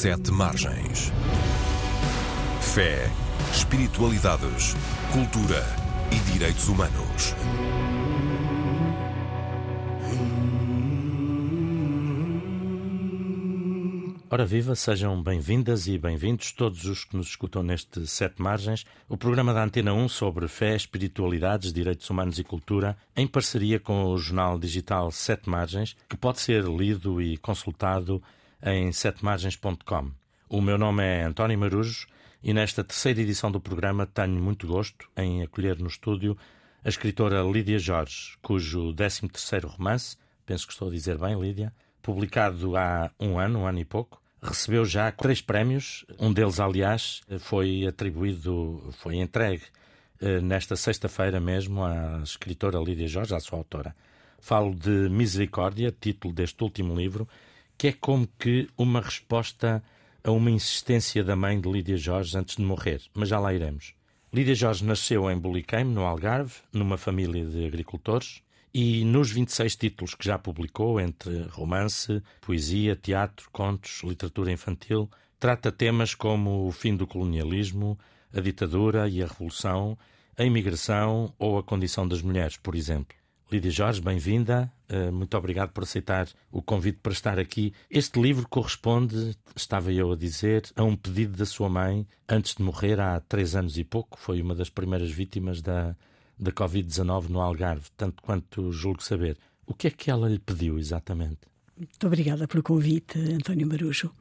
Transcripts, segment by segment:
Sete Margens. Fé, espiritualidades, cultura e direitos humanos. Ora viva, sejam bem-vindas e bem-vindos todos os que nos escutam neste Sete Margens, o programa da Antena 1 sobre fé, espiritualidades, direitos humanos e cultura, em parceria com o jornal digital Sete Margens, que pode ser lido e consultado em setemargens.com. O meu nome é António Marujo e nesta terceira edição do programa tenho muito gosto em acolher no estúdio a escritora Lídia Jorge, cujo 13º romance, penso que estou a dizer bem, Lídia, publicado há um ano, um ano e pouco, recebeu já três prémios. Um deles, aliás, foi atribuído, foi entregue eh, nesta sexta-feira mesmo à escritora Lídia Jorge, à sua autora. Falo de Misericórdia, título deste último livro, que é como que uma resposta a uma insistência da mãe de Lídia Jorge antes de morrer, mas já lá iremos. Lídia Jorge nasceu em Buliqueime, no Algarve, numa família de agricultores. E nos 26 títulos que já publicou, entre romance, poesia, teatro, contos, literatura infantil, trata temas como o fim do colonialismo, a ditadura e a revolução, a imigração ou a condição das mulheres, por exemplo. Lídia Jorge, bem-vinda. Eh, muito obrigado por aceitar o convite para estar aqui. Este livro corresponde, estava eu a dizer, a um pedido da sua mãe antes de morrer há três anos e pouco. Foi uma das primeiras vítimas da, da Covid-19 no Algarve, tanto quanto julgo saber. O que é que ela lhe pediu exatamente? Muito obrigada pelo convite, António Marujo.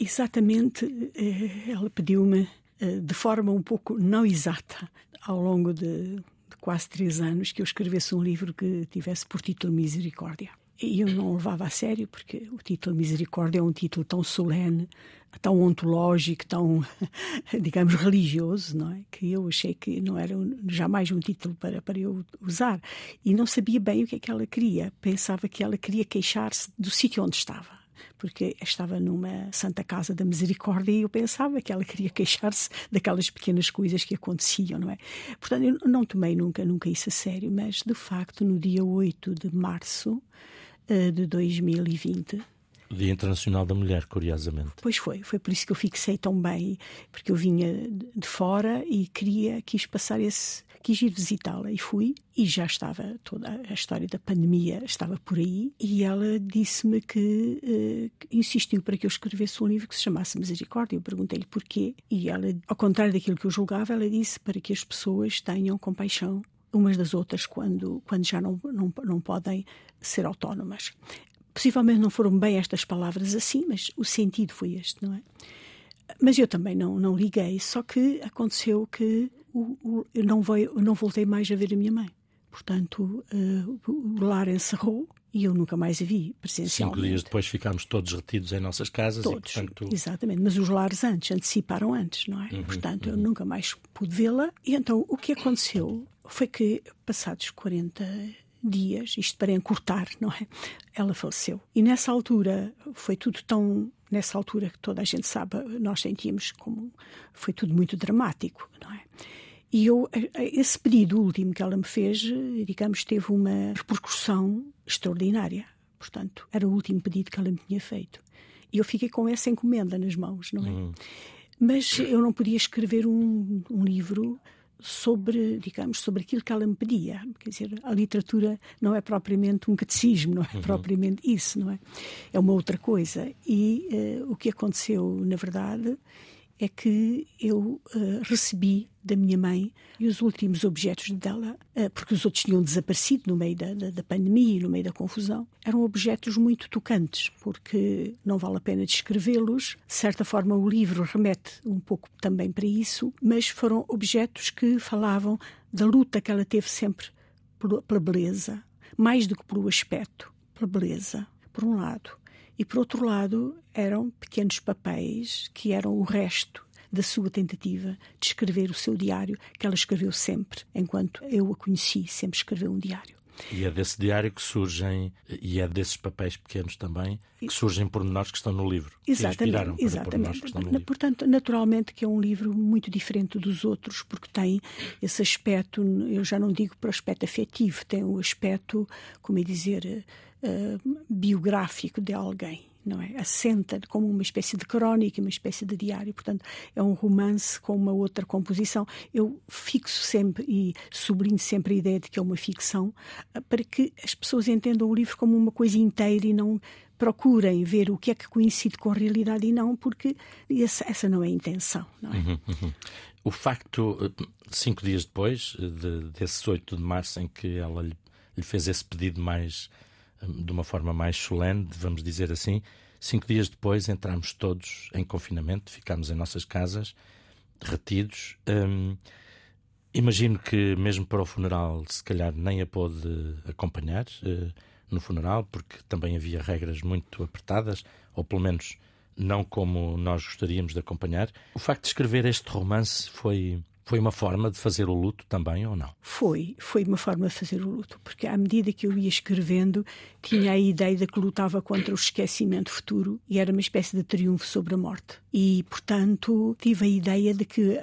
Exatamente, eh, ela pediu-me eh, de forma um pouco não exata, ao longo de, de quase três anos, que eu escrevesse um livro que tivesse por título Misericórdia. E eu não o levava a sério, porque o título Misericórdia é um título tão solene, tão ontológico, tão, digamos, religioso, não é? Que eu achei que não era jamais um título para, para eu usar. E não sabia bem o que é que ela queria. Pensava que ela queria queixar-se do sítio onde estava porque estava numa Santa Casa da Misericórdia e eu pensava que ela queria queixar-se daquelas pequenas coisas que aconteciam, não é? Portanto, eu não tomei nunca, nunca isso a sério, mas de facto, no dia 8 de março uh, de 2020, Dia Internacional da Mulher, curiosamente. Pois foi, foi por isso que eu fixei tão bem, porque eu vinha de fora e queria, quis passar esse, quis ir visitá-la e fui e já estava toda a história da pandemia estava por aí e ela disse-me que uh, insistiu para que eu escrevesse um livro que se chamasse Misericórdia. Eu perguntei-lhe porquê e ela, ao contrário daquilo que eu julgava, ela disse para que as pessoas tenham compaixão umas das outras quando, quando já não, não, não podem ser autónomas. Possivelmente não foram bem estas palavras assim, mas o sentido foi este, não é? Mas eu também não, não liguei, só que aconteceu que o, o, eu, não veio, eu não voltei mais a ver a minha mãe. Portanto, uh, o lar encerrou e eu nunca mais a vi presencialmente. Cinco dias depois ficámos todos retidos em nossas casas. Todos, e, portanto... exatamente. Mas os lares antes, anteciparam antes, não é? Uhum, portanto, uhum. eu nunca mais pude vê-la. E então, o que aconteceu foi que, passados 40 dias, isto para encurtar, não é? Ela faleceu. E nessa altura foi tudo tão. Nessa altura que toda a gente sabe, nós sentíamos como. Foi tudo muito dramático, não é? E eu, esse pedido último que ela me fez, digamos, teve uma repercussão extraordinária. Portanto, era o último pedido que ela me tinha feito. E eu fiquei com essa encomenda nas mãos, não é? Uhum. Mas eu não podia escrever um, um livro sobre, digamos, sobre aquilo que ela me pedia. Quer dizer, a literatura não é propriamente um catecismo, não é uhum. propriamente isso, não é? É uma outra coisa. E uh, o que aconteceu, na verdade, é que eu uh, recebi da minha mãe e os últimos objetos dela, uh, porque os outros tinham desaparecido no meio da, da, da pandemia e no meio da confusão, eram objetos muito tocantes, porque não vale a pena descrevê-los. De certa forma, o livro remete um pouco também para isso, mas foram objetos que falavam da luta que ela teve sempre pela beleza, mais do que pelo aspecto, pela beleza, por um lado e por outro lado eram pequenos papéis que eram o resto da sua tentativa de escrever o seu diário, que ela escreveu sempre, enquanto eu a conheci, sempre escreveu um diário. E é desse diário que surgem, e é desses papéis pequenos também, que surgem pormenores que estão no livro. Exatamente. exatamente. Portanto, naturalmente que é um livro muito diferente dos outros, porque tem esse aspecto, eu já não digo para o aspecto afetivo, tem o aspecto, como é dizer, uh, biográfico de alguém não é? Assenta como uma espécie de crónica, uma espécie de diário. Portanto, é um romance com uma outra composição. Eu fixo sempre e sublinho sempre a ideia de que é uma ficção ah, para que as pessoas entendam o livro como uma coisa inteira e não procurem ver o que é que coincide com a realidade e não, porque essa, não é a intenção. Não é? Uhum, uhum. O facto, eh, cinco dias depois, eh, de, desse 8 de março, em que ela lhe, lhe fez esse pedido mais de uma forma mais solene, vamos dizer assim. Cinco dias depois entramos todos em confinamento, ficámos em nossas casas, retidos. Hum, imagino que mesmo para o funeral, se calhar nem a pôde acompanhar uh, no funeral, porque também havia regras muito apertadas, ou pelo menos não como nós gostaríamos de acompanhar. O facto de escrever este romance foi foi uma forma de fazer o luto também ou não? Foi, foi uma forma de fazer o luto, porque à medida que eu ia escrevendo, tinha a ideia de que lutava contra o esquecimento futuro e era uma espécie de triunfo sobre a morte. E, portanto, tive a ideia de que,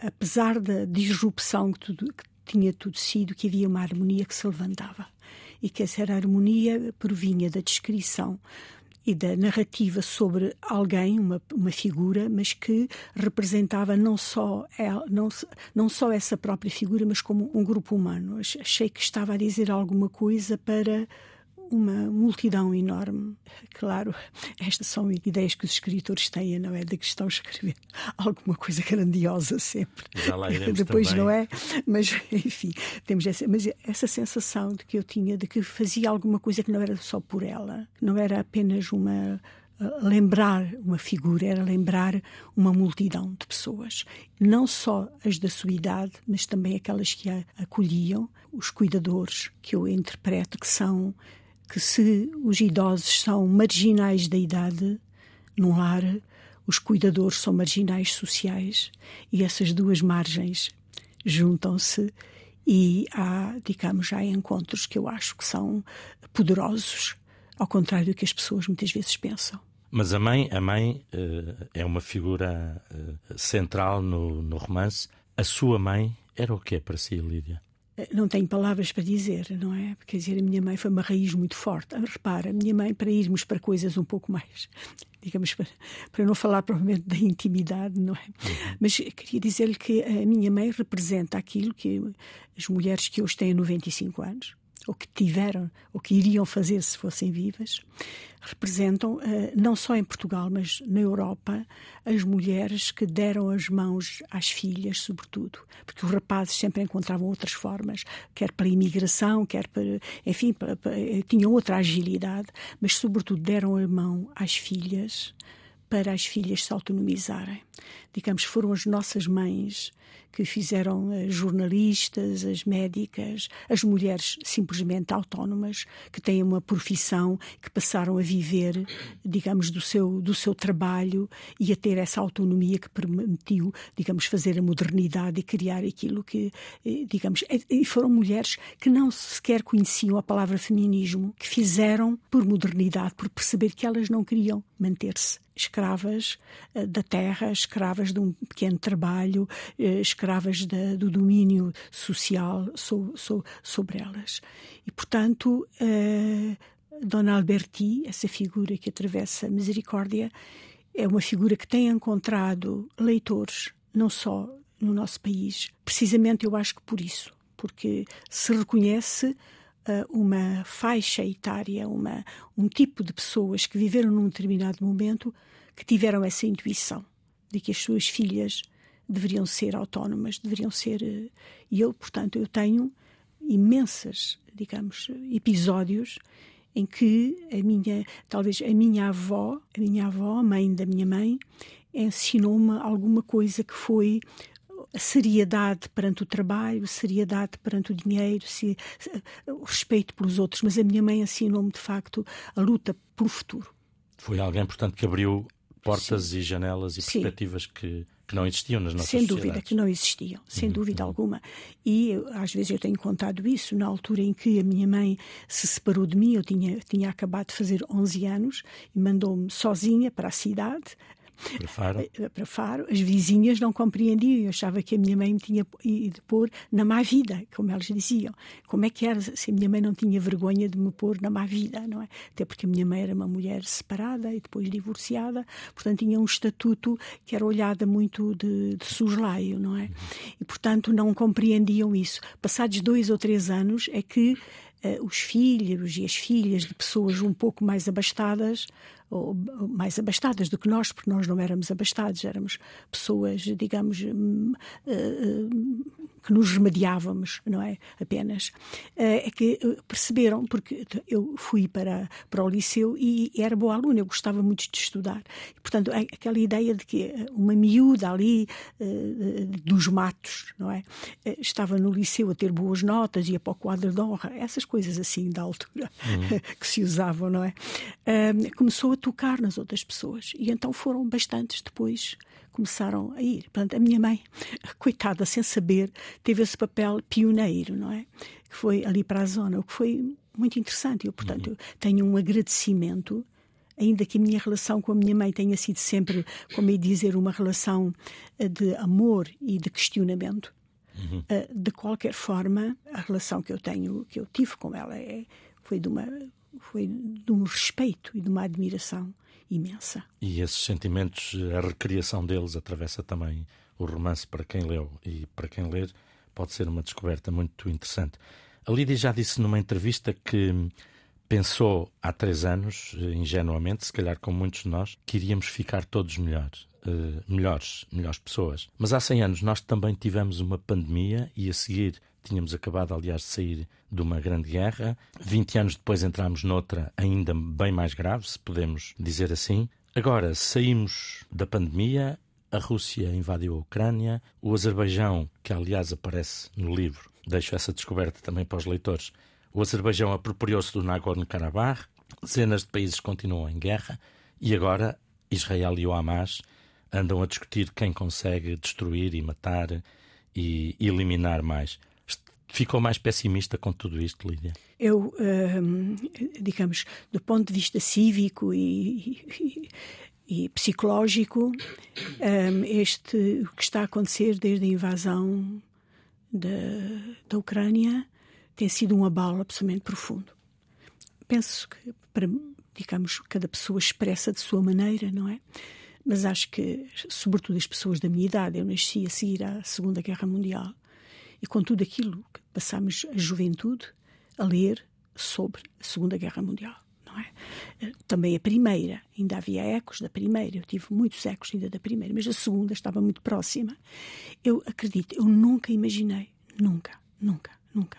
apesar da disrupção que, tudo, que tinha tudo sido, que havia uma harmonia que se levantava. E que essa harmonia provinha da descrição e da narrativa sobre alguém, uma, uma figura, mas que representava não só, ela, não, não só essa própria figura, mas como um grupo humano. Achei que estava a dizer alguma coisa para uma multidão enorme. Claro, estas são ideias que os escritores têm, não é? De que estão a escrever alguma coisa grandiosa sempre. Já lá iremos Depois também. não é? Mas, enfim, temos essa, mas essa sensação de que eu tinha de que fazia alguma coisa que não era só por ela, não era apenas uma lembrar uma figura, era lembrar uma multidão de pessoas. Não só as da sua idade, mas também aquelas que a acolhiam, os cuidadores, que eu interpreto que são que se os idosos são marginais da idade num lar, os cuidadores são marginais sociais e essas duas margens juntam-se e há, digamos, já encontros que eu acho que são poderosos, ao contrário do que as pessoas muitas vezes pensam. Mas a mãe, a mãe uh, é uma figura uh, central no, no romance. A sua mãe era o que para si, Lídia? Não tenho palavras para dizer, não é? Quer dizer, a minha mãe foi uma raiz muito forte. Repara, a minha mãe, para irmos para coisas um pouco mais, digamos, para, para não falar provavelmente da intimidade, não é? Uhum. Mas queria dizer-lhe que a minha mãe representa aquilo que as mulheres que hoje têm 95 anos, ou que tiveram, ou que iriam fazer se fossem vivas, representam, eh, não só em Portugal, mas na Europa, as mulheres que deram as mãos às filhas, sobretudo. Porque os rapazes sempre encontravam outras formas, quer para a imigração, quer para. Enfim, para, para, eh, tinham outra agilidade, mas, sobretudo, deram a mão às filhas para as filhas se autonomizarem. Digamos, foram as nossas mães que fizeram as jornalistas, as médicas, as mulheres simplesmente autónomas que têm uma profissão, que passaram a viver, digamos, do seu, do seu trabalho e a ter essa autonomia que permitiu, digamos, fazer a modernidade e criar aquilo que, eh, digamos, e foram mulheres que não sequer conheciam a palavra feminismo, que fizeram por modernidade, por perceber que elas não queriam manter-se escravas uh, da terra, escravas de um pequeno trabalho, uh, escravas da, do domínio social so, so, sobre elas. E, portanto, uh, Dona Alberti, essa figura que atravessa a misericórdia, é uma figura que tem encontrado leitores, não só no nosso país, precisamente eu acho que por isso, porque se reconhece uma faixa etária, uma, um tipo de pessoas que viveram num determinado momento que tiveram essa intuição de que as suas filhas deveriam ser autónomas, deveriam ser. Eh, e eu, portanto, eu tenho imensas, digamos, episódios em que a minha, talvez a minha avó, a minha avó, mãe da minha mãe, ensinou-me alguma coisa que foi a seriedade perante o trabalho, a seriedade perante o dinheiro, se, o respeito pelos outros, mas a minha mãe ensinou-me de facto a luta pelo futuro. Foi alguém, portanto, que abriu portas Sim. e janelas e Sim. perspectivas que, que não existiam nas nossas Sem sociedades. dúvida que não existiam, sem uhum. dúvida uhum. alguma. E às vezes eu tenho contado isso, na altura em que a minha mãe se separou de mim, eu tinha, tinha acabado de fazer 11 anos e mandou-me sozinha para a cidade, Para Faro. Eh, para Faro. As vizinhas não compreendiam. Eu achava que a minha mãe me tinha ido pôr na má vida, como elas diziam. Como é que era se a minha mãe não tinha vergonha de me pôr na má vida, não é? Até porque a minha mãe era uma mulher separada e depois divorciada, portanto tinha um estatuto que era olhada muito de, de suslaio, não é? E portanto não compreendiam isso. Passados dois ou três anos é que uh, os filhos e as filhas de pessoas um pouco mais abastadas ou mais abastadas do que nós, porque nós não éramos abastados, éramos pessoas, digamos, hum, eh, que nos remediávamos, não é? Apenas. Eh, é que eh, perceberam, porque eu fui para, para o liceu e era boa aluna, eu gostava muito de estudar. E, portanto, aquela ideia de que uma miúda ali dos matos, não é? Estava no liceu a ter boas notas, ia para o quadro de honra, essas coisas assim da altura uhum. que se usavam, não é? Começou a tocar nas outras pessoas. E então foram bastantes depois, começaram a ir. Portanto, a minha mãe, coitada, sem saber, teve esse papel pioneiro, não é? Que foi ali para a zona, o que foi muito interessante. Eu, portanto, uhum. tenho um agradecimento ainda que a minha relação com a minha mãe tenha sido sempre, como ia dizer, uma relação eh, de amor e de questionamento, uhum. Eh, de qualquer forma, a relação que eu tenho, que eu tive com ela, é, foi de uma foi de um respeito e de uma admiração imensa. E esses sentimentos, a recriação deles atravessa também o romance para quem leu e para quem ler pode ser uma descoberta muito interessante. A Lídia já disse numa entrevista que pensou há três anos, ingenuamente, se calhar como muitos de nós, que iríamos ficar todos melhores, uh, melhores, melhores pessoas. Mas há 100 anos nós também tivemos uma pandemia e a seguir Tínhamos acabado, aliás, de sair de uma grande guerra. 20 anos depois entramos noutra ainda bem mais grave, se podemos dizer assim. Agora saímos da pandemia, a Rússia invadiu a Ucrânia, o Azerbaijão, que aliás aparece no livro, deixo essa descoberta também para os leitores. O Azerbaijão apropriou-se do Nagorno-Karabakh, dezenas de países continuam em guerra e agora Israel e o Hamas andam a discutir quem consegue destruir e matar e eliminar mais. Ficou mais pessimista com tudo isto, Lídia? Eu, hum, digamos, do ponto de vista cívico e, e, e psicológico, hum, este o que está a acontecer desde a invasão da, da Ucrânia tem sido um abalo absolutamente profundo. Penso que, para, digamos, cada pessoa expressa de sua maneira, não é? Mas acho que, sobretudo as pessoas da minha idade, eu nasci a seguir à Segunda Guerra Mundial, e com tudo aquilo que passámos a juventude a ler sobre a Segunda Guerra Mundial. Não é? Eh, também a Primeira, ainda havia ecos da Primeira, eu tive muitos ecos ainda da Primeira, mas a Segunda estava muito próxima. Eu acredito, eu nunca imaginei, nunca, nunca, nunca,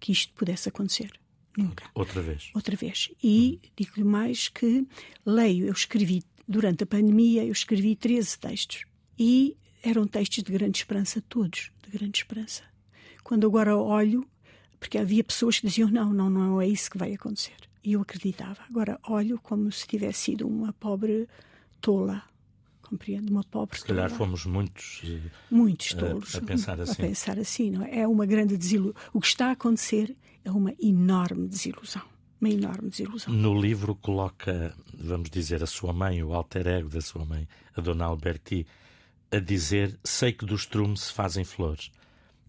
que isto pudesse acontecer. Nunca. Outra vez. Outra vez. E digo-lhe mais que leio, eu escrevi, durante a pandemia, eu escrevi 13 textos. E eram textos de grande esperança, todos de grande esperança. Quando agora olho, porque havia pessoas que diziam: não, não, não é isso que vai acontecer. E eu acreditava. Agora olho como se tivesse sido uma pobre tola. Compreendo? Uma pobre Se calhar fomos muitos, eh, muitos tolos a, a, pensar assim. A pensar assim não é? é uma grande desilusão. O que está a acontecer é uma enorme desilusão. Uma enorme desilusão. No livro coloca, vamos dizer, a sua mãe, o alter ego da sua mãe, a dona Alberti, a dizer: Sei que dos trumes se fazem flores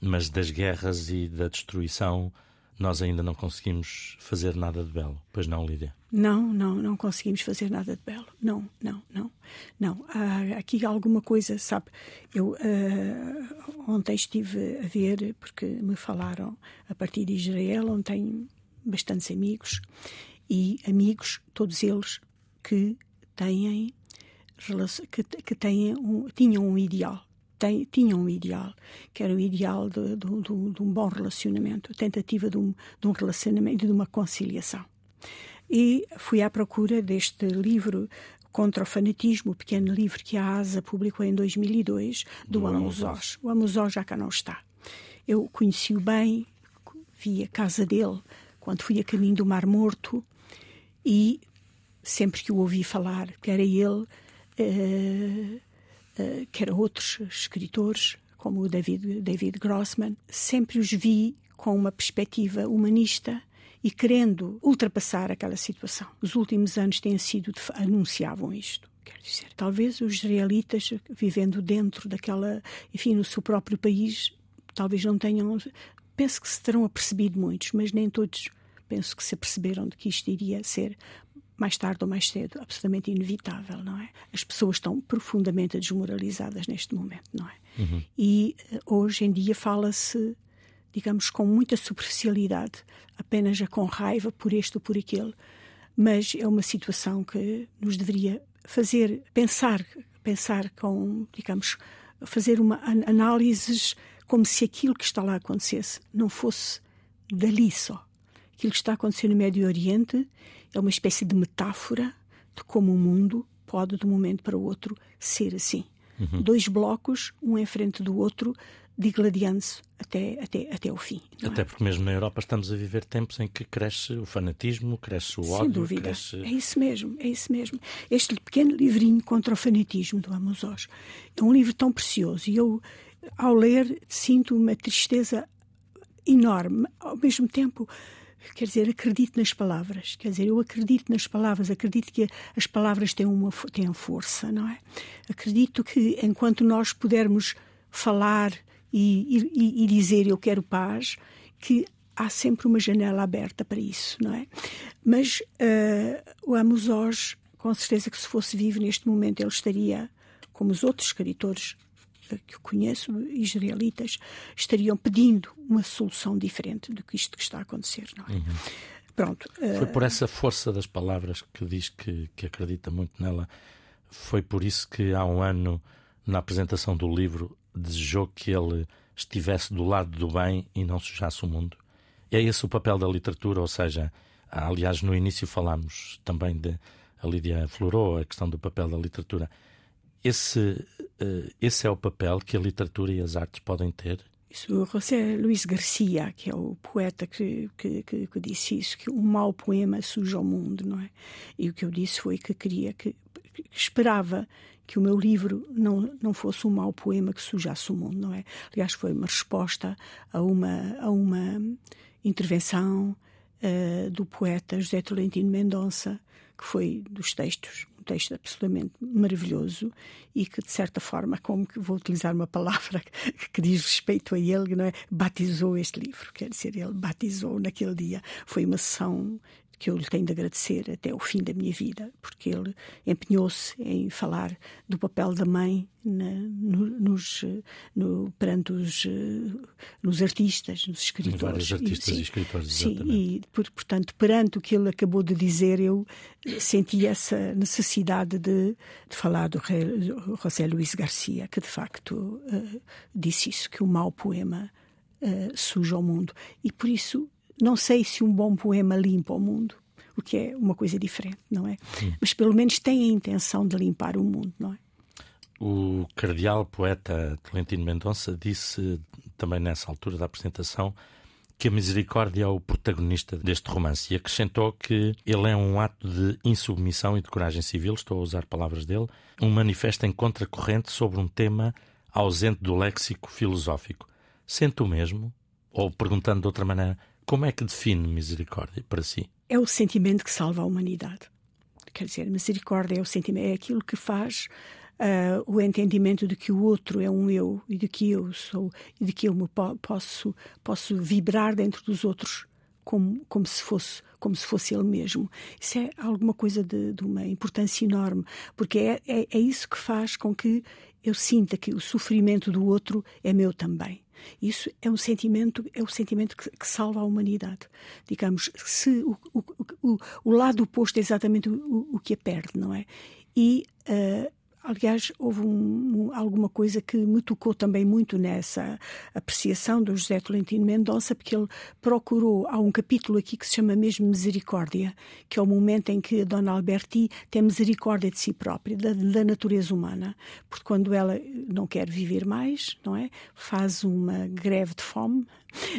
mas das guerras e da destruição nós ainda não conseguimos fazer nada de belo. Pois não, Lídia? Não, não, não conseguimos fazer nada de belo. Não, não, não. Não. Há aqui alguma coisa, sabe? Eu uh, ontem estive a ver, porque me falaram a partir de Israel, onde tenho bastantes amigos, e amigos, todos eles, que têm que, que têm um, tinham um ideal tem, tinham um ideal, que era o ideal de, de, de, de um bom relacionamento, a tentativa de um, de um relacionamento de uma conciliação. E fui à procura deste livro contra o fanatismo, o pequeno livro que a ASA publicou em 2002, do, do Amos Oz. O Amos Oz já cá não está. Eu conheci-o bem, vi a casa dele quando fui a caminho do Mar Morto e sempre que o ouvi falar, que era ele, uh, uh, quer outros escritores, como o David, David Grossman, sempre os vi com uma perspectiva humanista e querendo ultrapassar aquela situação. Os últimos anos têm sido, anunciavam isto, Quer dizer, talvez os israelitas, vivendo dentro daquela, enfim, no seu próprio país, talvez não tenham. Penso que se terão apercebido muitos, mas nem todos penso que se aperceberam de que isto iria ser mais tarde ou mais cedo, absolutamente inevitável, não é? As pessoas estão profundamente desmoralizadas neste momento, não é? Uhum. E eh, hoje em dia fala-se, digamos, com muita superficialidade, apenas já com raiva por este ou por aquele, mas é uma situação que nos deveria fazer pensar, pensar com, digamos, fazer uma análises como se aquilo que está lá acontecesse não fosse dali só. Aquilo que está acontecendo no Médio Oriente é uma espécie de metáfora de como o mundo pode, de um momento para o outro, ser assim. Uhum. Dois blocos, um em frente do outro, digladiando-se até, até, até o fim. Até é? porque mesmo na Europa estamos a viver tempos em que cresce o fanatismo, cresce o Sem ódio. Sem dúvida, cresce... é isso mesmo, é isso mesmo. Este pequeno livrinho contra o fanatismo do Amos Oz é um livro tão precioso e eu, ao ler, sinto uma tristeza enorme. Ao mesmo tempo, quer dizer, acredito nas palavras. Quer dizer, eu acredito nas palavras, acredito que as palavras têm, uma, têm força, não é? Acredito que enquanto nós pudermos falar e, e, e dizer eu quero paz, que há sempre uma janela aberta para isso, não é? Mas uh, o Amos Oz, com certeza que se fosse vivo neste momento, ele estaria, como os outros escritores que eu conheço, israelitas, estariam pedindo uma solução diferente do que isto que está a acontecer. Não é? Uhum. Pronto. Foi por essa força das palavras que diz que, que acredita muito nela. Foi por isso que há um ano, na apresentação do livro, desejou que ele estivesse do lado do bem e não sujasse o mundo. É esse o papel da literatura, ou seja, aliás, no início falámos também de. A Lídia aflorou a questão do papel da literatura. Esse, uh, esse é o papel que a literatura e as artes podem ter? Isso, José Luís Garcia, que é o poeta que, que, que, que, disse isso, que um mau poema suja o mundo, não é? E o que eu disse foi que queria, que, que esperava que o meu livro não, não fosse um mau poema que sujasse o mundo, não é? Aliás, foi uma resposta a uma, a uma intervenção uh, do poeta José Tolentino Mendonça, que foi dos textos texto absolutamente maravilhoso e que, de certa forma, como que vou utilizar uma palavra que, que diz respeito a ele, não é? batizou este livro. Quer dizer, ele batizou naquele dia. Foi uma sessão que eu lhe tenho de agradecer até o fim da minha vida, porque ele empenhou-se em falar do papel da mãe na, no, nos, no, perante os nos artistas, nos escritores. Vários artistas e, sim, e escritores, sim, e portanto, perante o que ele acabou de dizer, eu senti essa necessidade de, de falar do José Luís Garcia, que de facto uh, disse isso, que o mau poema uh, suja o mundo. E por isso não sei se um bom poema limpa o mundo, o que é uma coisa diferente, não é? Sim. Mas pelo menos tem a intenção de limpar o mundo, não é? O cardeal poeta Tolentino Mendonça disse também nessa altura da apresentação que a misericórdia é o protagonista deste romance e acrescentou que ele é um ato de insubmissão e de coragem civil, estou a usar palavras dele, um manifesto em contracorrente sobre um tema ausente do léxico filosófico. Sente o mesmo? Ou perguntando de outra maneira, como é que define misericórdia para si? É o sentimento que salva a humanidade. Quer dizer, misericórdia é o sentimento, é aquilo que faz uh, o entendimento de que o outro é um eu e de que eu sou e de que eu me po posso posso vibrar dentro dos outros como como se fosse como se fosse ele mesmo. Isso é alguma coisa de, de uma importância enorme, porque é, é, é isso que faz com que eu sinta que o sofrimento do outro é meu também. Isso é um sentimento, é o sentimento que, que salva a humanidade. Digamos, se o, o, o, o lado oposto é exatamente o, o, que a perde, não é? E uh, Aliás, houve um, alguma coisa que me tocou também muito nessa apreciação do José Tolentino Mendonça, porque ele procurou, há um capítulo aqui que se chama mesmo Misericórdia, que é o momento em que a Dona Alberti tem misericórdia de si própria, da, da natureza humana, porque quando ela não quer viver mais, não é? Faz uma greve de fome,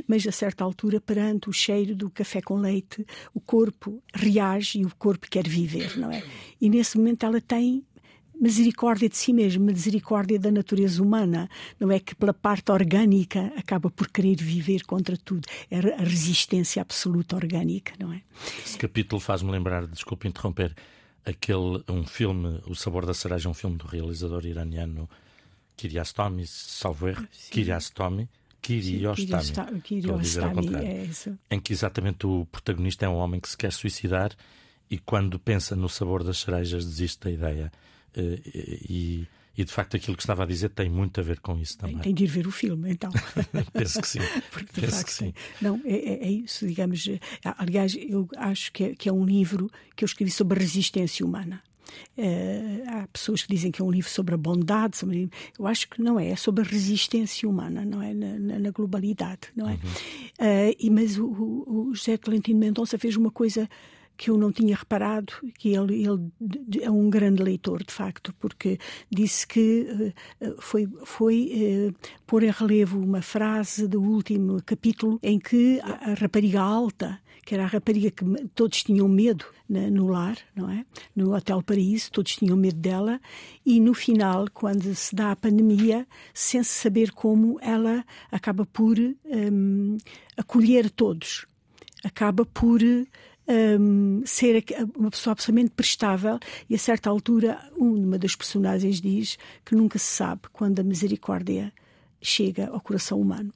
mas a certa altura, perante o cheiro do café com leite, o corpo reage e o corpo quer viver, não é? E nesse momento ela tem misericórdia de si mesmo, misericórdia da natureza humana. Não é que pela parte orgânica acaba por querer viver contra tudo. É a resistência absoluta orgânica, não é? Esse capítulo faz-me lembrar, desculpe interromper, aquele um filme, O Sabor da Cereja, um filme do realizador iraniano Kiarostami, salvo erro, Kiarostami, Kiarostami, Kiarostami, é em que exatamente o protagonista é um homem que se quer suicidar e quando pensa no sabor das cerejas desiste da ideia. Eh, e, e de facto aquilo que estava a dizer tem muito a ver com isso também. Tem de ir ver o filme, então. Penso que sim. Porque Penso facto, que sim. Não, é, é, é, isso, digamos. Eh, aliás, eu acho que é, que é um livro que eu escrevi sobre a resistência humana. Uh, há pessoas que dizem que é um livro sobre a bondade, sobre... eu acho que não é, é sobre a resistência humana, não é? Na, na globalidade, não é? Uhum. Uh, e, mas o, o José Tolentino Mendonça fez uma coisa que eu não tinha reparado, que ele, ele é um grande leitor, de facto, porque disse que uh, foi, foi uh, pôr em relevo uma frase do último capítulo em que a, rapariga alta, que era a rapariga que todos tinham medo na, no lar, não é? No Hotel Paraíso, todos tinham medo dela, e no final, quando se dá a pandemia, sem saber como, ela acaba por um, acolher todos, acaba por um, ser uma pessoa absolutamente prestável e a certa altura uma das personagens diz que nunca se sabe quando a misericórdia chega ao coração humano.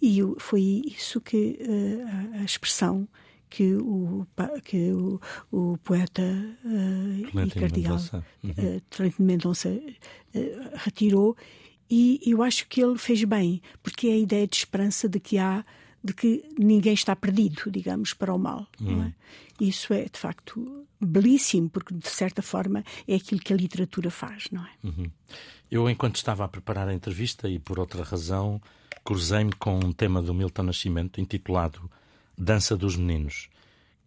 E foi isso que uh, a expressão que o, que o, o poeta uh, e cardeal uhum. uh, Mendonça uh, retirou e eu acho que ele fez bem, porque é a ideia de esperança de que há de que ninguém está perdido, digamos, para o mal. Hum. É? Isso é, de facto, belíssimo, porque, de certa forma, é aquilo que a literatura faz, não é? Uhum. Eu, enquanto estava a preparar a entrevista e por outra razão, cruzei-me com um tema do Milton Nascimento intitulado Dança dos Meninos,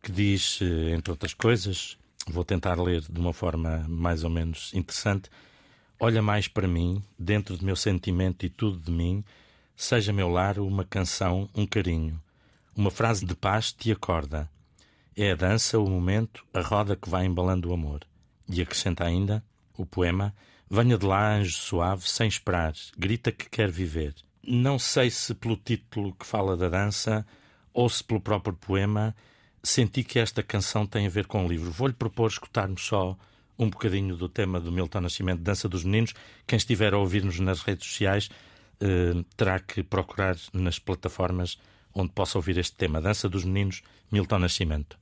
que diz, eh, entre outras coisas, vou tentar ler de uma forma mais ou menos interessante: Olha mais para mim, dentro do meu sentimento e tudo de mim Seja meu lar uma canção, um carinho. Uma frase de paz te acorda. É a dança, o momento, a roda que vai embalando o amor. E acrescenta ainda o poema: Venha de lá, anjo suave, sem esperar, grita que quer viver. Não sei se pelo título que fala da dança ou se pelo próprio poema, senti que esta canção tem a ver com o livro. Vou-lhe propor escutarmos só um bocadinho do tema do Milton Nascimento, Dança dos Meninos. Quem estiver a ouvir-nos nas redes sociais terá que procurar nas plataformas onde possa ouvir este tema. Dança dos Meninos, Milton Nascimento.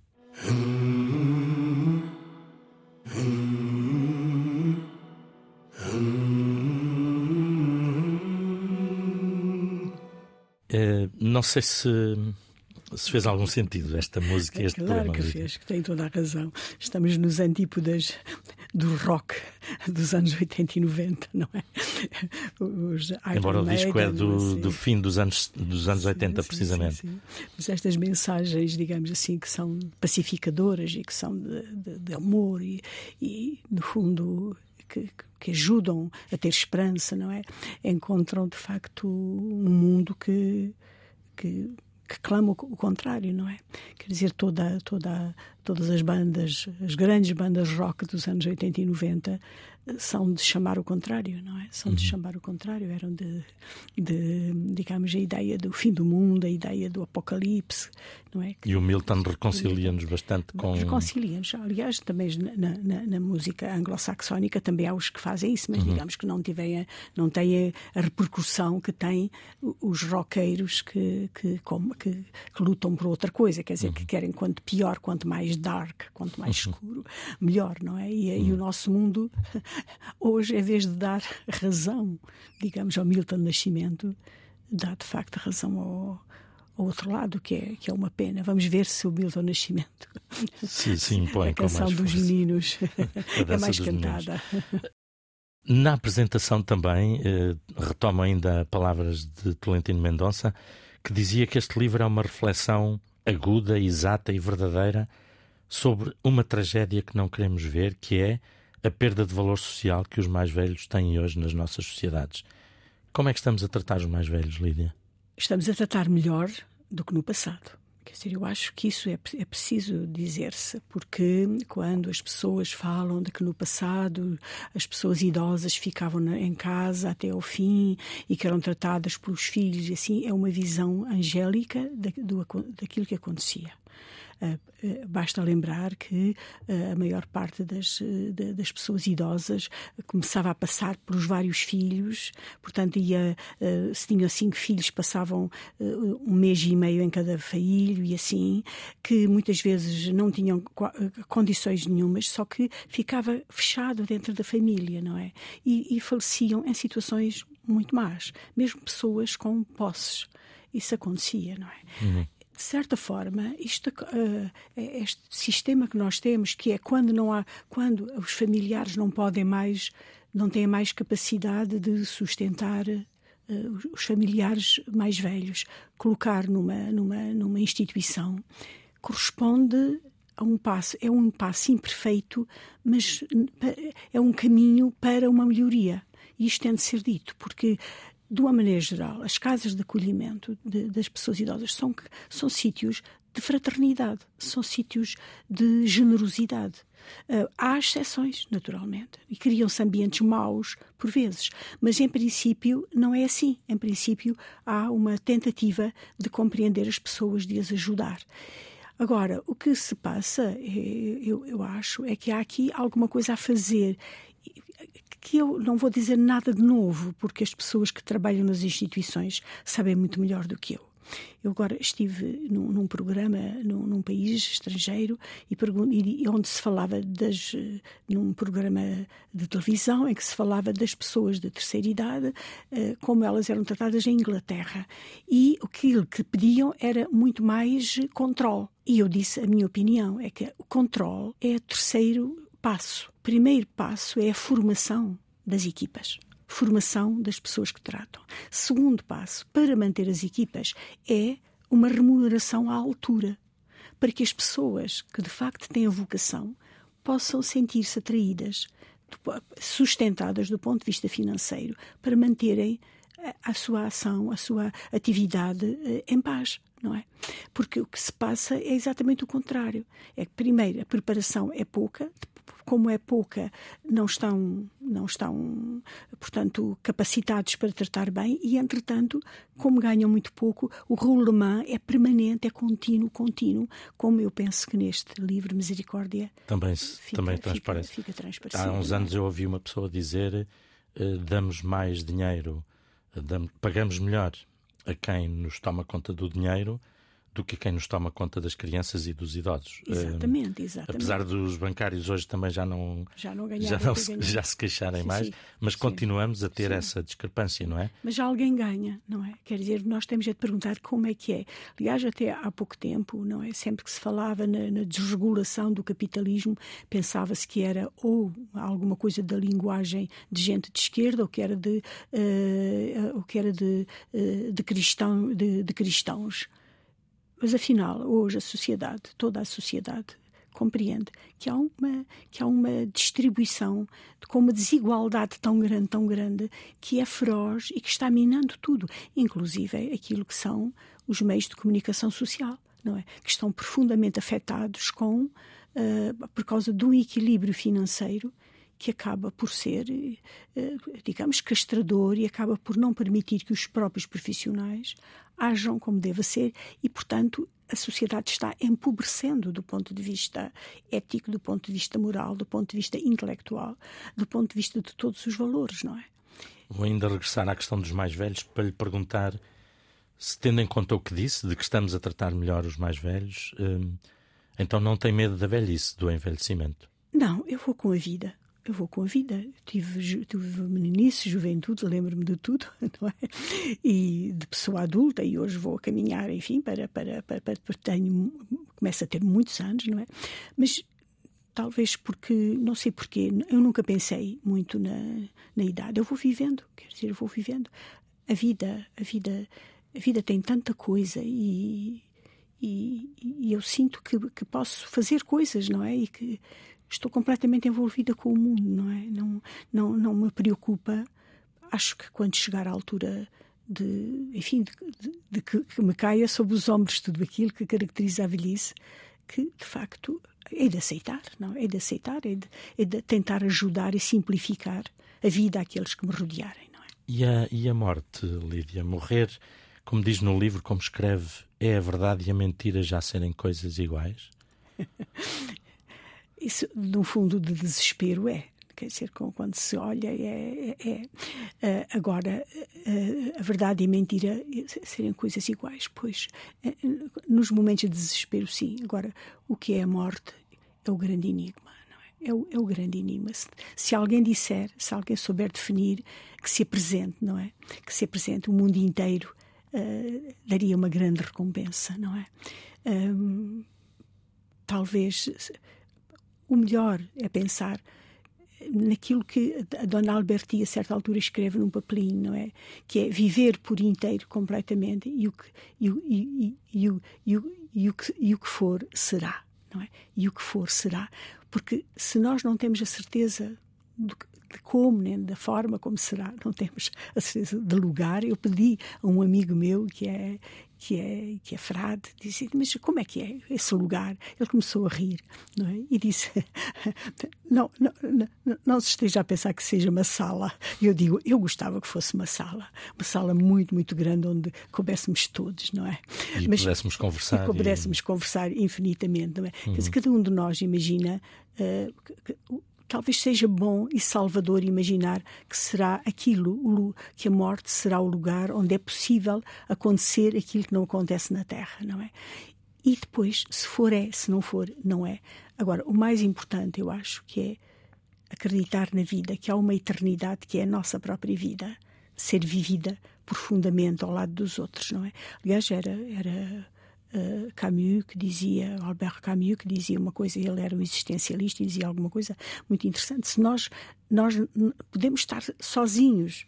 Uh, não sei se se fez algum sentido esta música, este claro poema. Claro que fez, que tem toda a razão. Estamos nos antípodas do rock dos anos 80 e 90, não é? Os Embora o disco é do, assim. do fim dos anos, dos anos sim, 80, sim, precisamente. Sim, Mas estas mensagens, digamos assim, que são pacificadoras e que são de, de, de amor e, e, no fundo, que, que, ajudam a ter esperança, não é? Encontram, de facto, um mundo que, que que clama o contrário, não é? Quer dizer, toda, toda, todas as bandas, as grandes bandas rock dos anos 80 e 90 são de chamar o contrário, não é? São uhum. de chamar o contrário, eram de, de, digamos, a ideia do fim do mundo, a ideia do apocalipse, não é? E o Milton reconcilia-nos bastante com... Reconcilia-nos. Aliás, também na, na, na música anglo-saxónica também há os que fazem isso, mas uhum. digamos que não, tiverem, não têm a repercussão que têm os roqueiros que, que, como, que, que lutam por outra coisa, quer dizer, uhum. que querem quanto pior, quanto mais dark, quanto mais uhum. escuro, melhor, não é? E, e o uhum. nosso mundo hoje, em vez de dar razão, digamos, ao Milton Nascimento, dá de facto razão ao, ao outro lado, que é, que é uma pena. Vamos ver se o Milton Nascimento, sim, sim, põe a canção dos força. meninos, é mais cantada. Meninos. Na apresentação também, eh, retomo ainda palavras de Tolentino Mendonça, que dizia que este livro é uma reflexão aguda, exata e verdadeira sobre uma tragédia que não queremos ver, que é a perda de valor social que os mais velhos têm hoje nas nossas sociedades. Como é que estamos a tratar os mais velhos, Lídia? Estamos a tratar melhor do que no passado. Quer dizer, eu acho que isso é, é preciso dizer-se, porque quando as pessoas falam de que no passado as pessoas idosas ficavam na, em casa até ao fim e que eram tratadas pelos filhos, e assim, é uma visão angélica da, do, daquilo que acontecia. Basta lembrar que a maior parte das, das pessoas idosas começava a passar por os vários filhos, portanto, ia, se tinham cinco filhos, passavam um mês e meio em cada filho e assim, que muitas vezes não tinham condições nenhumas, só que ficava fechado dentro da família, não é? E, e faleciam em situações muito más, mesmo pessoas com posses. Isso acontecia, não é? Uhum de certa forma, isto, uh, este sistema que nós temos, que é quando não há, quando os familiares não podem mais, não têm mais capacidade de sustentar uh, os familiares mais velhos, colocar numa, numa, numa instituição, corresponde a um passo, é um passo imperfeito, mas é um caminho para uma melhoria. Isto tem de ser dito, porque de uma maneira geral, as casas de acolhimento de, das pessoas idosas são, são sítios de fraternidade, são sítios de generosidade. Uh, há exceções, naturalmente, e criam-se ambientes maus por vezes, mas em princípio não é assim. Em princípio, há uma tentativa de compreender as pessoas, de as ajudar. Agora, o que se passa, eh, eu, eu acho, é que há aqui alguma coisa a fazer que eu não vou dizer nada de novo, porque as pessoas que trabalham nas instituições sabem muito melhor do que eu. Eu agora estive num, num programa num, num, país estrangeiro e, e, onde se falava das num programa de televisão em que se falava das pessoas de terceira idade eh, como elas eram tratadas em Inglaterra e o que, que pediam era muito mais controle e eu disse a minha opinião é que o controle é o terceiro passo. Primeiro passo é a formação das equipas formação das pessoas que tratam. Segundo passo, para manter as equipas, é uma remuneração à altura, para que as pessoas que de facto têm a vocação possam sentir-se atraídas, sustentadas do ponto de vista financeiro, para manterem a sua ação, a sua atividade eh, em paz. Não é? Porque o que se passa é exatamente o contrário. É que, primeiro, a preparação é pouca, como é pouca, não estão, não estão, portanto, capacitados para tratar bem e, entretanto, como ganham muito pouco, o roulement é permanente, é contínuo, contínuo, como eu penso que neste livro Misericórdia também, fica, também transparece. Fica, fica Há uns anos eu ouvi uma pessoa dizer uh, damos mais dinheiro, uh, damos, pagamos melhor a quem nos toma conta do dinheiro do que quem nos toma conta das crianças e dos idosos. Exatamente, exatamente. Apesar dos bancários hoje também já não, já, não já, não se, já se queixarem sim, mais, sim, mas sim. continuamos a ter essa discrepância, não é? Mas já alguém ganha, não é? Quer dizer, nós temos de perguntar como é que é. Aliás, até há pouco tempo, não é? Sempre que se falava na, na desregulação do capitalismo, pensava-se que era ou alguma coisa da linguagem de gente de esquerda ou que era de, uh, ou que era de, uh, de, cristão, de, de cristãos. Mas afinal, hoje a sociedade, toda a sociedade, compreende que há uma que há uma distribuição com uma desigualdade tão grande, tão grande, que é feroz e que está minando tudo, inclusive aquilo que são os meios de comunicação social, não é? Que estão profundamente afetados com uh, por causa do equilíbrio financeiro que acaba por ser, uh, digamos, castrador e acaba por não permitir que os próprios profissionais ajam como deve ser e, portanto, a sociedade está empobrecendo do ponto de vista ético, do ponto de vista moral, do ponto de vista intelectual, do ponto de vista de todos os valores, não é? Vou ainda regressar à questão dos mais velhos para lhe perguntar se, tendo em conta o que disse, de que estamos a tratar melhor os mais velhos, hum, então não tem medo da velhice, do envelhecimento? Não, eu vou com a vida eu vou com a vida. Tive, tive meninice, juventude, lembro-me de tudo, não é? E de pessoa adulta, e hoje vou a caminhar, enfim, para, para, para, para, tenho, começo a ter muitos anos, não é? Mas talvez porque, não sei porquê, eu nunca pensei muito na, na idade. Eu vou vivendo, quer dizer, eu vou vivendo. A vida, a vida, a vida tem tanta coisa e, e, e eu sinto que, que posso fazer coisas, não é? E que estou completamente envolvida com o mundo, não é? Não, não, não me preocupa. Acho que quando chegar à altura de, enfim, de, de, de que, que, me caia sobre os ombros tudo aquilo que caracteriza a velhice, que de facto é de aceitar, não é de aceitar, é de, é de tentar ajudar e simplificar a vida àqueles que me rodearem, não é? E a, e a morte, Lídia? Morrer, como diz no livro, como escreve, é a verdade e a mentira já serem coisas iguais? Isso, no fundo, de desespero é. Quer dizer, quando se olha, é. é, é. agora, a verdade e a mentira serem coisas iguais, pois. Nos momentos de desespero, sim. Agora, o que é a morte é o grande enigma. É? é o, é o, grande enigma. Se, se, alguém disser, se alguém souber definir, que se apresente, não é? Que se apresente o mundo inteiro uh, daria uma grande recompensa, não é? Um, talvez o melhor é pensar naquilo que a Dona Alberti a certa altura escreve num papelinho, não é? Que é viver por inteiro completamente e o que, e, e, e, e, o, e, o, que, e o que for será, não é? E o que for será. Porque se nós não temos a certeza do, de como, nem da forma como será, não temos a certeza de lugar. Eu pedi a um amigo meu que é que é que é frade, disse mas como é que é esse lugar? Ele começou a rir, não é? E disse não, não, não, não se esteja a pensar que seja uma sala. Eu digo eu gostava que fosse uma sala, uma sala muito muito grande onde coubéssemos todos, não é? E mas, pudéssemos conversar. E pudéssemos e... conversar infinitamente, não é? Uhum. Quer dizer, cada um de nós imagina uh, que, talvez seja bom e salvador imaginar que será aquilo, que a morte será o lugar onde é possível acontecer aquilo que não acontece na Terra, não é? E depois, se for é, se não for, não é. Agora, o mais importante, eu acho, que é acreditar na vida, que há uma eternidade que é a nossa própria vida, ser vivida profundamente ao lado dos outros, não é? Aliás, era, era uh, Camus, que dizia, Albert Camus, que dizia uma coisa, ele era um existencialista e dizia alguma coisa muito interessante. Se nós, nós podemos estar sozinhos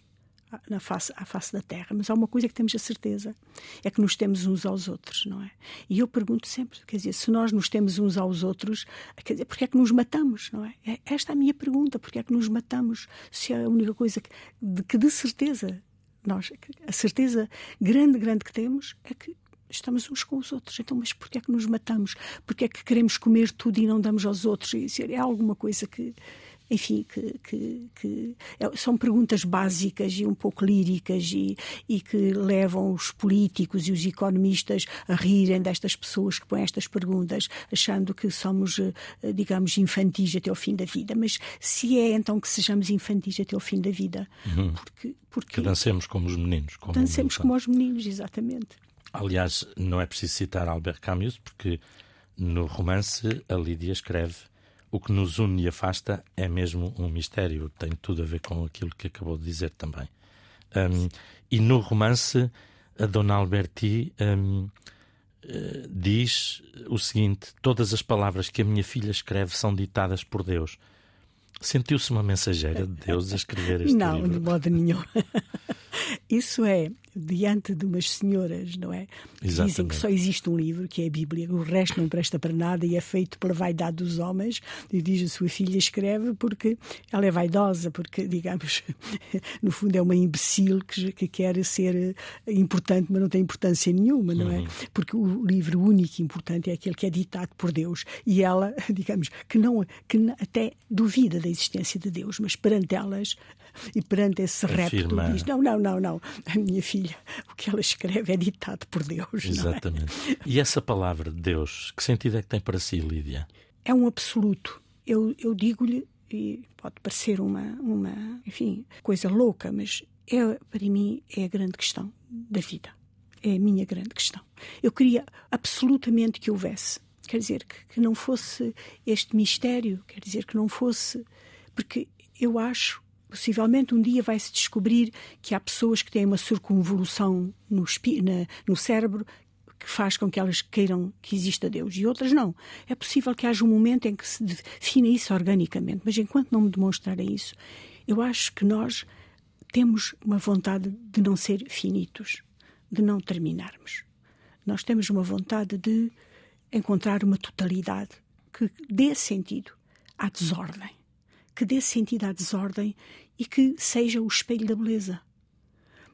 na face, à face da Terra, mas há uma coisa que temos a certeza, é que nos temos uns aos outros, não é? E eu pergunto sempre, quer dizer, se nós nos temos uns aos outros, quer dizer, porque é que nos matamos, não é? é esta é a minha pergunta, porque é que nos matamos? Se é a única coisa que de, que de certeza nós, a certeza grande, grande que temos é que estamos uns com os outros. Então, mas porquê é que nos matamos? Porquê é que queremos comer tudo e não damos aos outros? É alguma coisa que, enfim, que, que, que é, são perguntas básicas e um pouco líricas e, e, que levam os políticos e os economistas a rirem destas pessoas que põem estas perguntas, achando que somos, eh, digamos, infantis até ao fim da vida. Mas se é então que sejamos infantis até ao fim da vida, uhum. porque, porque. Que dancemos como os meninos. Como dancemos como os meninos, exatamente. Aliás, não é preciso citar Albert Camus, porque no romance a Lídia escreve o que nos une e afasta é mesmo um mistério. Tem tudo a ver com aquilo que acabou de dizer também. Um, e no romance, a Dona Alberti um, uh, eh, diz o seguinte: Todas as palavras que a minha filha escreve são ditadas por Deus. Sentiu-se uma mensageira de Deus a escrever este não, livro? Não, de modo nenhum. Isso é diante de umas senhoras, não é? Exatamente. Dizem que só existe um livro, que é a Bíblia, o resto não presta para nada e é feito pela vaidade dos homens. E diz a sua filha escreve porque ela é vaidosa, porque, digamos, no fundo é uma imbecil que, que quer ser importante, mas não tem importância nenhuma, não é? Uhum. Porque o livro único e importante é aquele que é ditado por Deus. E ela, digamos, que não, que até duvida da existência de Deus, mas perante elas e perante esse repto diz: Não, não, não, não, a minha filha, o que ela escreve é ditado por Deus. É? Exatamente. É? E essa palavra de Deus, que sentido é que tem para si, Lídia? É um absoluto. Eu, eu digo-lhe, e pode parecer uma, uma, enfim, coisa louca, mas é, para mim é a grande questão da vida. É a minha grande questão. Eu queria absolutamente que houvesse. Quer dizer, que, que não fosse este mistério, quer dizer, que não fosse. Porque eu acho Possivelmente um dia vai-se descobrir que há pessoas que têm uma circunvolução no, no cérebro que faz com que elas queiram que exista Deus e outras não. É possível que haja um momento em que se defina isso organicamente, mas enquanto não me demonstrarem isso, eu acho que nós temos uma vontade de não ser finitos, de não terminarmos. Nós temos uma vontade de encontrar uma totalidade que dê sentido à desordem, que dê sentido à desordem e que seja o espelho da beleza.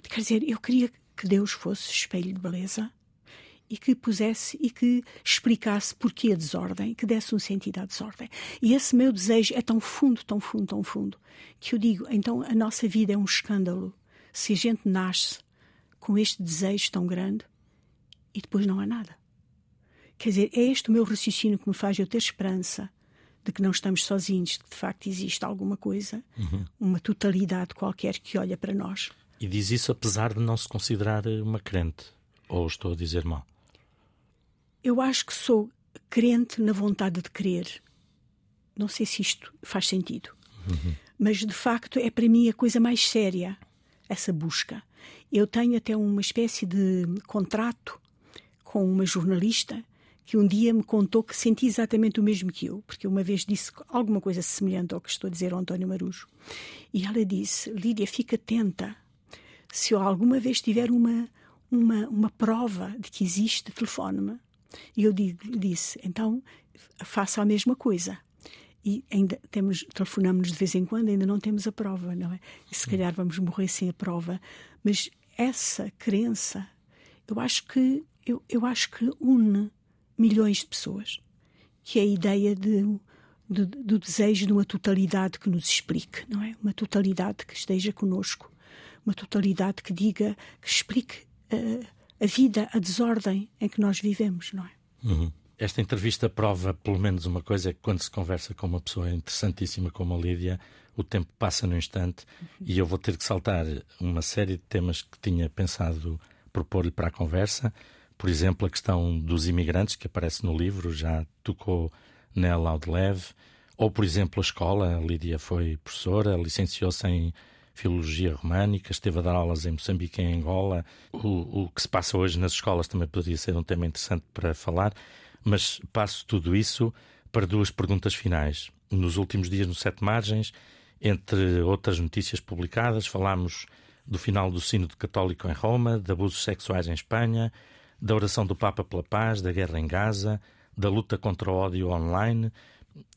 Quer dizer, eu queria que Deus fosse espelho de beleza e que pusesse e que explicasse porquê a desordem, que desse um sentido à desordem. E esse meu desejo é tão fundo, tão fundo, tão fundo, que eu digo, então a nossa vida é um escândalo se a gente nasce com este desejo tão grande e depois não há nada. quer dizer, é este o meu raciocínio que me faz eu ter esperança de que não estamos sozinhos, de que de facto existe alguma coisa, uhum. uma totalidade qualquer que olha para nós. E diz isso apesar de não se considerar uma crente? Ou estou a dizer mal? Eu acho que sou crente na vontade de crer. Não sei se isto faz sentido. Uhum. Mas de facto é para mim a coisa mais séria, essa busca. Eu tenho até uma espécie de contrato com uma jornalista que um dia me contou que sentia exatamente o mesmo que eu, porque uma vez disse alguma coisa semelhante ao que estou a dizer ao António Marujo. E ela disse: Lídia, fica atenta. Se eu alguma vez tiver uma, uma, uma prova de que existe, telefone-me. E eu digo, disse: então faça a mesma coisa. E ainda temos, telefonamos de vez em quando, ainda não temos a prova, não é? E se calhar vamos morrer sem a prova. Mas essa crença, eu acho que eu, eu acho que une milhões de pessoas, que é a ideia de, de, do desejo de uma totalidade que nos explique, não é? Uma totalidade que esteja conosco, uma totalidade que diga, que explique uh, a vida, a desordem em que nós vivemos, não é? Uhum. Esta entrevista prova pelo menos uma coisa: é que quando se conversa com uma pessoa interessantíssima como a Lídia, o tempo passa no instante uhum. e eu vou ter que saltar uma série de temas que tinha pensado propor-lhe para a conversa. Por exemplo, a questão dos imigrantes, que aparece no livro, já tocou nela ao de leve. Ou, por exemplo, a escola. A Lídia foi professora, licenciou-se em Filologia Românica, esteve a dar aulas em Moçambique e em Angola. O, o que se passa hoje nas escolas também poderia ser um tema interessante para falar, mas passo tudo isso para duas perguntas finais. Nos últimos dias, no Sete Margens, entre outras notícias publicadas, falámos do final do Sínodo Católico em Roma, de abusos sexuais em Espanha, da oração do Papa pela paz, da guerra em Gaza, da luta contra o ódio online.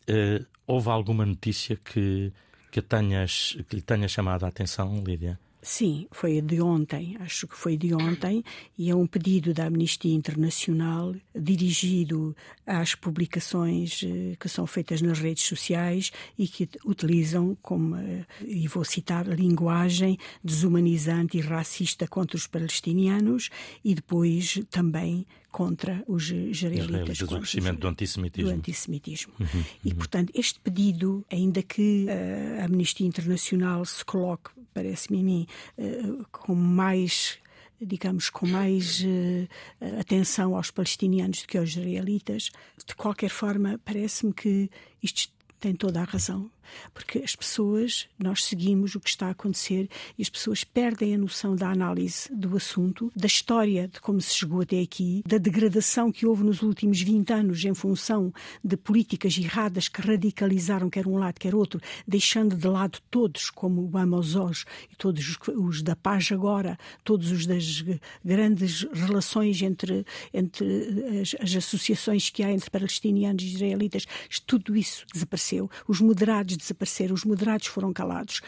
Uh, houve alguma notícia que, que, tenhas, que lhe tenha chamado a atenção, Lídia? Sim, foi de ontem, acho que foi de ontem, e é um pedido da Amnistia Internacional dirigido às publicações eh, que são feitas nas redes sociais e que utilizam, como, eh, e vou citar, linguagem desumanizante e racista contra os palestinianos e depois também contra os israelitas. o crescimento do antissemitismo. Do antissemitismo. Uhum, uhum. E, portanto, este pedido, ainda que uh, a Amnistia Internacional se coloque, parece-me a mim, uh, com mais digamos, com mais uh, atenção aos palestinianos do que aos israelitas. De qualquer forma, parece-me que isto tem toda a razão. Porque as pessoas, nós seguimos o que está a acontecer e as pessoas perdem a noção da análise do assunto, da história de como se chegou até aqui, da degradação que houve nos últimos 20 anos em função de políticas erradas que radicalizaram quer um lado, quer outro, deixando de lado todos, como o Amazós e todos os da paz agora, todos os das grandes relações entre, entre as, as associações que há entre palestinianos e israelitas, tudo isso desapareceu. Os moderados desapareceram, os moderados foram calados,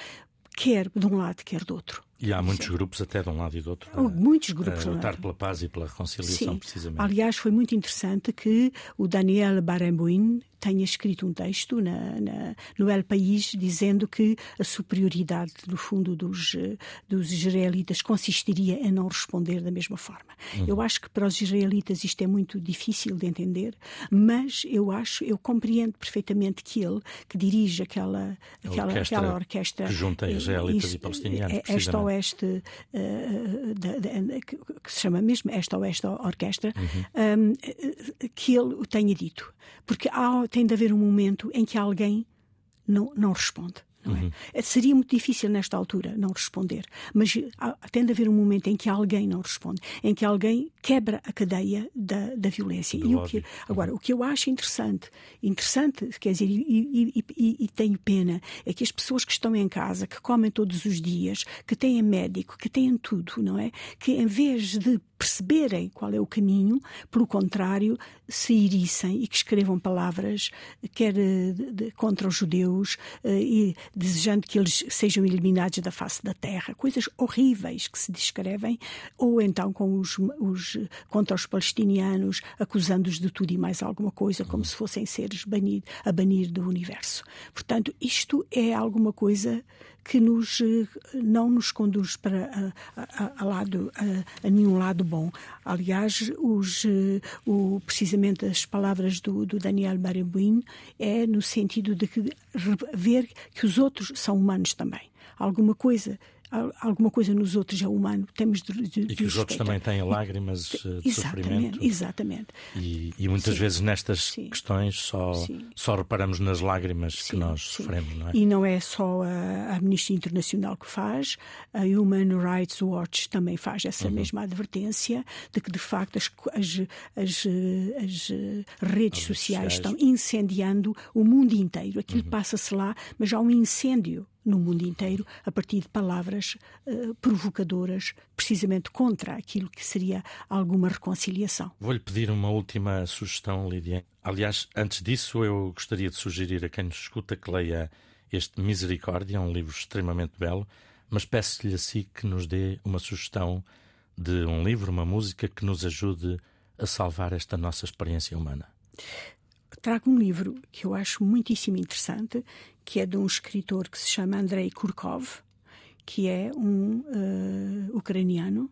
quer de um lado, quer do outro. E há muitos Sim. grupos, até de um lado e do outro, oh, muitos grupos a lutar pela paz e pela reconciliação, Sim. precisamente. Aliás, foi muito interessante que o Daniel Barenboim tenha escrito um texto na, na, no El País dizendo que a superioridade, no fundo, dos, dos israelitas consistiria em não responder da mesma forma. Uhum. Eu acho que para os israelitas isto é muito difícil de entender, mas eu acho, eu compreendo perfeitamente que ele, que dirige aquela, aquela, orquestra, aquela orquestra que junta israelitas isso, e palestinianos, é, esta oeste, uh, da, da, que, que, se chama mesmo esta oeste orquestra, uhum. um, que ele o tenha dito. Porque há, tem de haver um momento em que alguém não, não responde. Uhum. É? Seria muito difícil nesta altura não responder, mas há, tem de haver um momento em que alguém não responde, em que alguém quebra a cadeia da, da violência. e o que, agora, uhum. o que eu acho interessante, interessante, quer dizer, e, e, e, e, tenho pena, é que as pessoas que estão em casa, que comem todos os dias, que têm médico, que têm tudo, não é? Que em vez de perceberem qual é o caminho, pelo contrário, se irissem e que escrevam palavras, quer de, de, contra os judeus, eh, e desejando que eles sejam eliminados da face da terra, coisas horríveis que se descrevem, ou então com os, os contra os palestinianos, acusando-os de tudo e mais alguma coisa, como se fossem seres banir, a banir do universo. Portanto, isto é alguma coisa que nos, eh, não nos conduz para a, a, a lado, a, a, nenhum lado bom. Aliás, os, eh, o, precisamente as palavras do, do Daniel Barenboim é no sentido de que, ver que os outros são humanos também. Alguma coisa alguma coisa nos outros é humano, temos de, de E que os outros também têm lágrimas eh, de exatamente, sofrimento. Exatamente. E, e muitas sim, vezes nestas sim, questões só, só reparamos nas lágrimas que nós sofremos, não é? E não é só a, a Amnistia Internacional que faz, a Human Rights Watch também faz essa uhum. mesma advertência de que, de facto, as, as, as, as redes sociais, sociais estão incendiando o mundo inteiro. Aquilo uhum. passa-se lá, mas há um incêndio no mundo inteiro a partir de palavras uh, provocadoras, precisamente contra aquilo que seria alguma reconciliação. Vou-lhe pedir uma última sugestão, Lídia. Aliás, antes disso, eu gostaria de sugerir a quem nos escuta que leia este Misericórdia, um livro extremamente belo, mas peço-lhe assim que nos dê uma sugestão de um livro, uma música que nos ajude a salvar esta nossa experiência humana trago um livro que eu acho muitíssimo interessante, que é de um escritor que se chama Andrei Kurkov, que é um uh, ucraniano,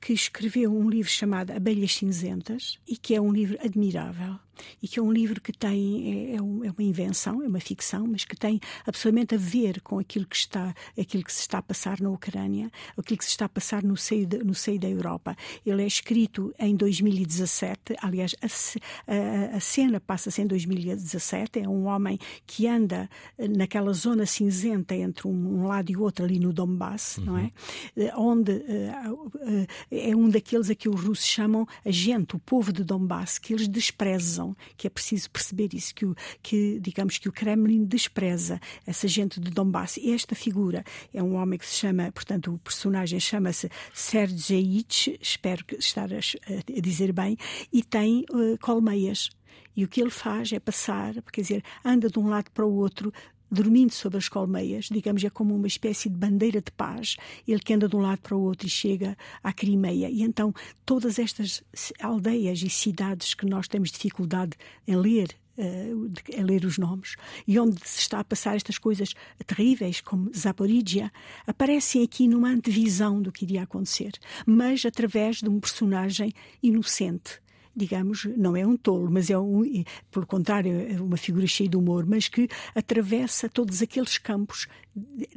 que escreveu um livro chamado Abelhas Cinzentas e que é um livro admirável e que é um livro que tem é, é, é, uma invenção, é uma ficção, mas que tem absolutamente a ver com aquilo que está, aquilo que se está a passar na Ucrânia, aquilo que se está a passar no seio, de, no seio da Europa. Ele é escrito em 2017, aliás, a, a, a cena passa-se em 2017. É um homem que anda naquela zona cinzenta entre um, um lado e o outro ali no Donbass, uhum. não é? Eh, onde uh, uh, é um daqueles a que os russos chamam a gente, o povo de Donbass, que eles desprezam que é preciso perceber isso, que, o, que digamos que o Kremlin despreza essa gente de Donbass. Esta figura é um homem que se chama, portanto, o personagem chama-se Sergeyich, espero estar a, a, dizer bem, e tem uh, colmeias. E o que ele faz é passar, quer dizer, anda de um lado para o outro, dormindo sobre as colmeias, digamos, é como uma espécie de bandeira de paz, ele que anda de um lado para o outro e chega à Crimeia. E então todas estas aldeias e cidades que nós temos dificuldade em ler, Uh, a ler os nomes, e onde se está a passar estas coisas terríveis, como Zaporizhia, aparecem aqui numa antevisão do que iria acontecer, mas através de um personagem inocente digamos, não é um tolo, mas é um, pelo contrário, é uma figura cheia de humor, mas que atravessa todos aqueles campos,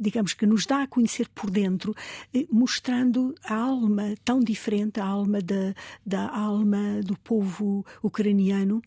digamos, que nos dá a conhecer por dentro, eh, mostrando a alma tão diferente, a alma da, da alma do povo ucraniano,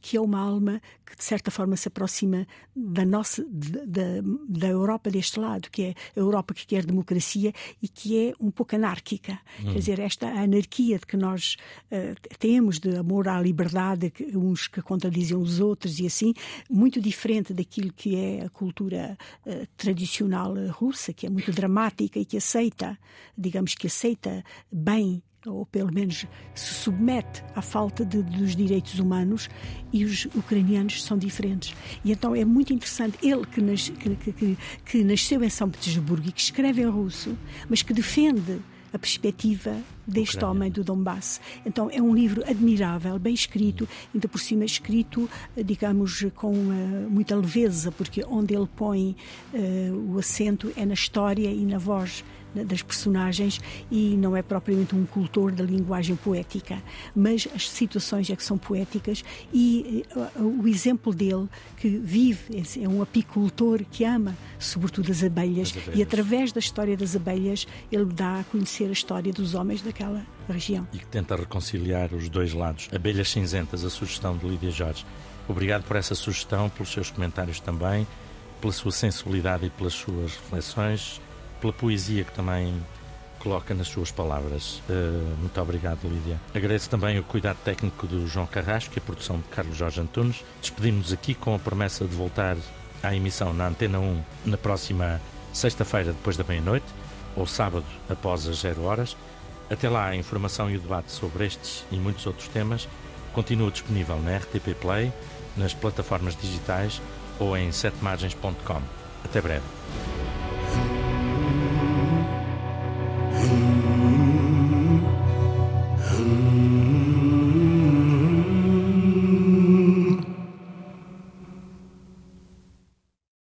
que é uma alma que de certa forma se aproxima da nossa da, da Europa deste lado, que é a Europa que quer democracia e que é um pouco anárquica. Hum. Quer dizer, esta anarquia de que nós uh, temos de amor à liberdade, que, uns que contradizem os outros e assim, muito diferente daquilo que é a cultura uh, tradicional russa, que é muito dramática e que aceita, digamos que aceita bem ou pelo menos se submete à falta de, dos direitos humanos e os ucranianos são diferentes. E então é muito interessante, ele que, nas, que, que, que nasceu em São Petersburgo e que escreve em russo, mas que defende a perspectiva deste Ucrânia. homem do Donbass. Então é um livro admirável, bem escrito, ainda por cima escrito, digamos, com uh, muita leveza, porque onde ele põe uh, o acento é na história e na voz das personagens e não é propriamente um cultor da linguagem poética, mas as situações é que são poéticas e uh, o exemplo dele que vive, é um apicultor que ama sobretudo as abelhas, as abelhas, e através da história das abelhas ele dá a conhecer a história dos homens daquela região. E que tenta reconciliar os dois lados. Abelhas Cinzentas, a sugestão de Lídia Jorge. Obrigado por essa sugestão, pelos seus comentários também, pela sua sensibilidade e pelas suas reflexões pela poesia que também coloca nas suas palavras. Uh, muito obrigado, Lídia. Agradeço também o cuidado técnico do João Carrasco e a produção de Carlos Jorge Antunes. Despedimos-nos aqui com a promessa de voltar à emissão na Antena 1 na próxima sexta-feira, depois da meia-noite, ou sábado, após as zero horas. Até lá, a informação e o debate sobre estes e muitos outros temas continua disponível na RTP Play, nas plataformas digitais ou em setemargens.com. Até breve. you.